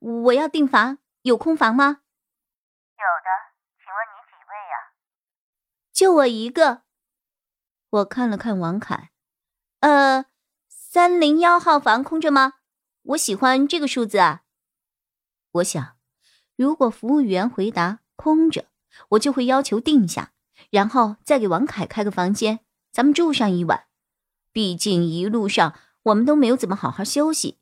我要订房，有空房吗？有的，请问你几位呀？就我一个。我看了看王凯，呃，三零幺号房空着吗？我喜欢这个数字啊。我想，如果服务员回答空着，我就会要求定下，然后再给王凯开个房间，咱们住上一晚。毕竟一路上我们都没有怎么好好休息。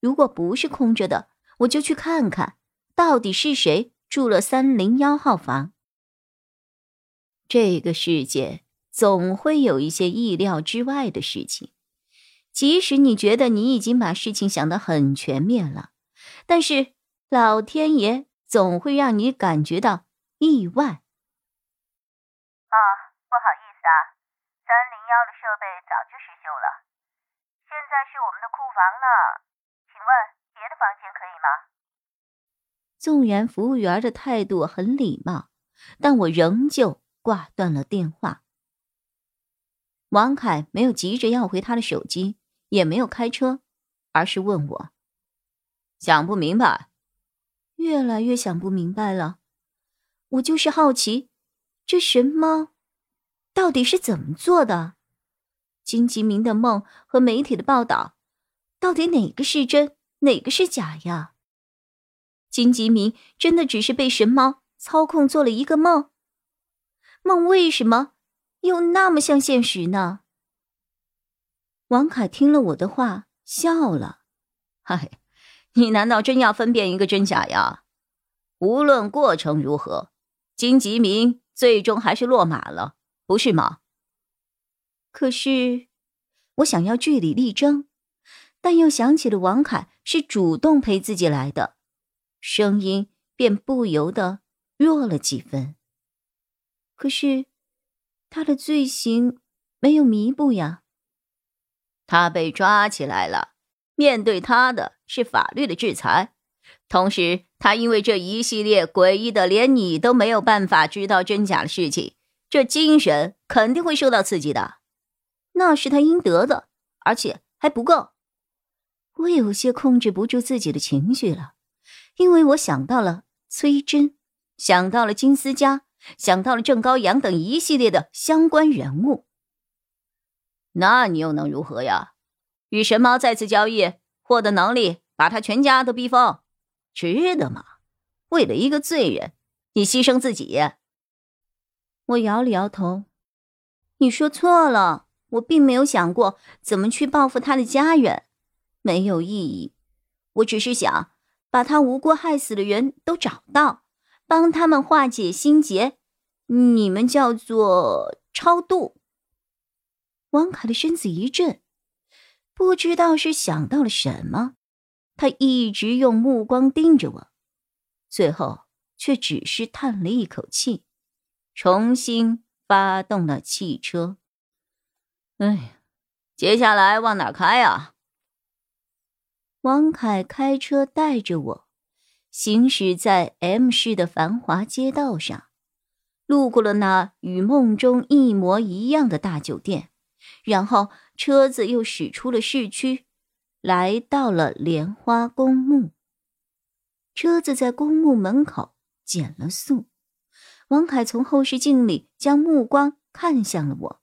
如果不是空着的，我就去看看，到底是谁住了三零幺号房。这个世界总会有一些意料之外的事情，即使你觉得你已经把事情想得很全面了，但是老天爷总会让你感觉到意外。啊，不好意思啊，三零幺的设备早就失修了，现在是我们的库房呢，请问。房间可以吗？纵然服务员的态度很礼貌，但我仍旧挂断了电话。王凯没有急着要回他的手机，也没有开车，而是问我：“想不明白？”越来越想不明白了。我就是好奇，这神猫到底是怎么做的？金吉明的梦和媒体的报道，到底哪个是真？哪个是假呀？金吉明真的只是被神猫操控做了一个梦？梦为什么又那么像现实呢？王凯听了我的话，笑了：“嗨，你难道真要分辨一个真假呀？无论过程如何，金吉明最终还是落马了，不是吗？可是，我想要据理力争。”但又想起了王凯是主动陪自己来的，声音便不由得弱了几分。可是，他的罪行没有弥补呀。他被抓起来了，面对他的是法律的制裁。同时，他因为这一系列诡异的连你都没有办法知道真假的事情，这精神肯定会受到刺激的。那是他应得的，而且还不够。我有些控制不住自己的情绪了，因为我想到了崔真，想到了金思佳，想到了郑高阳等一系列的相关人物。那你又能如何呀？与神猫再次交易，获得能力，把他全家都逼疯，值得吗？为了一个罪人，你牺牲自己？我摇了摇头，你说错了，我并没有想过怎么去报复他的家人。没有意义，我只是想把他无辜害死的人都找到，帮他们化解心结。你们叫做超度。王凯的身子一震，不知道是想到了什么，他一直用目光盯着我，最后却只是叹了一口气，重新发动了汽车。哎，接下来往哪开啊？王凯开车带着我，行驶在 M 市的繁华街道上，路过了那与梦中一模一样的大酒店，然后车子又驶出了市区，来到了莲花公墓。车子在公墓门口减了速，王凯从后视镜里将目光看向了我，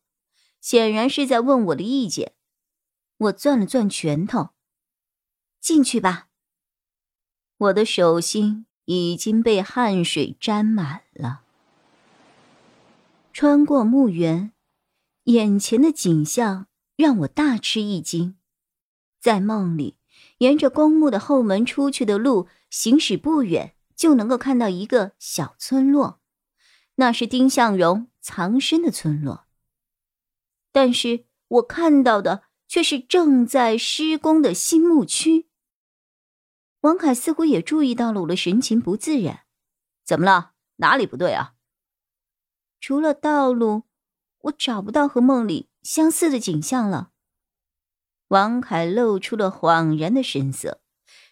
显然是在问我的意见。我攥了攥拳头。进去吧。我的手心已经被汗水沾满了。穿过墓园，眼前的景象让我大吃一惊。在梦里，沿着公墓的后门出去的路，行驶不远就能够看到一个小村落，那是丁向荣藏身的村落。但是我看到的却是正在施工的新墓区。王凯似乎也注意到了我的神情不自然，怎么了？哪里不对啊？除了道路，我找不到和梦里相似的景象了。王凯露出了恍然的神色，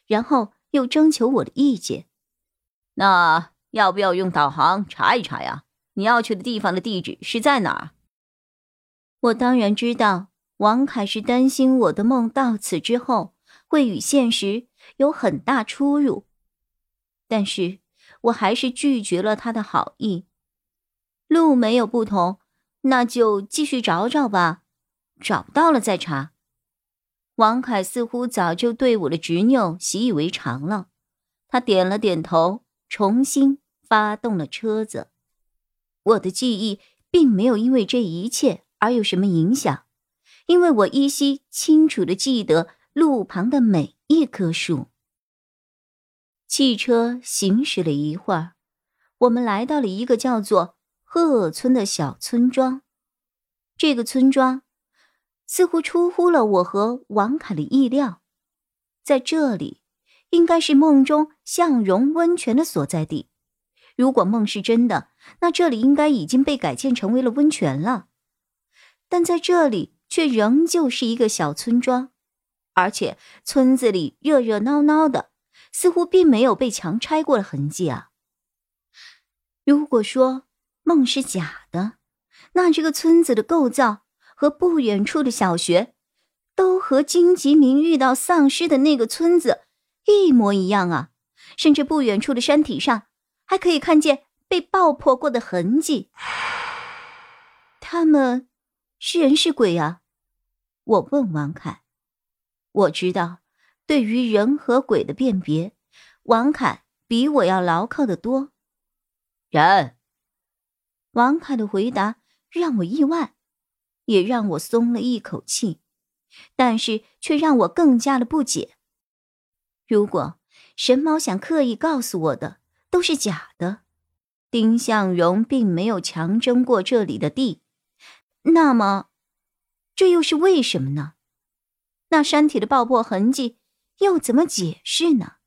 然后又征求我的意见。那要不要用导航查一查呀？你要去的地方的地址是在哪儿？我当然知道，王凯是担心我的梦到此之后会与现实有很大出入，但是我还是拒绝了他的好意。路没有不同，那就继续找找吧，找不到了再查。王凯似乎早就对我的执拗习以为常了，他点了点头，重新发动了车子。我的记忆并没有因为这一切而有什么影响，因为我依稀清楚的记得路旁的每一棵树。汽车行驶了一会儿，我们来到了一个叫做鹤村的小村庄。这个村庄。似乎出乎了我和王凯的意料，在这里应该是梦中向荣温泉的所在地。如果梦是真的，那这里应该已经被改建成为了温泉了。但在这里却仍旧是一个小村庄，而且村子里热热闹闹的，似乎并没有被强拆过的痕迹啊。如果说梦是假的，那这个村子的构造……和不远处的小学，都和金吉明遇到丧尸的那个村子一模一样啊！甚至不远处的山体上，还可以看见被爆破过的痕迹。他们是人是鬼啊？我问王凯。我知道，对于人和鬼的辨别，王凯比我要牢靠的多。人。王凯的回答让我意外。也让我松了一口气，但是却让我更加的不解。如果神猫想刻意告诉我的都是假的，丁向荣并没有强征过这里的地，那么这又是为什么呢？那山体的爆破痕迹又怎么解释呢？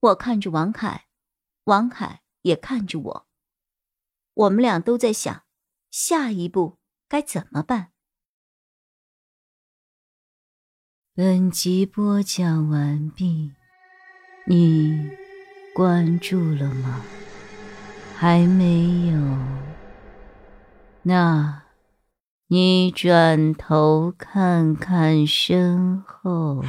我看着王凯，王凯也看着我，我们俩都在想。下一步该怎么办？本集播讲完毕，你关注了吗？还没有？那，你转头看看身后。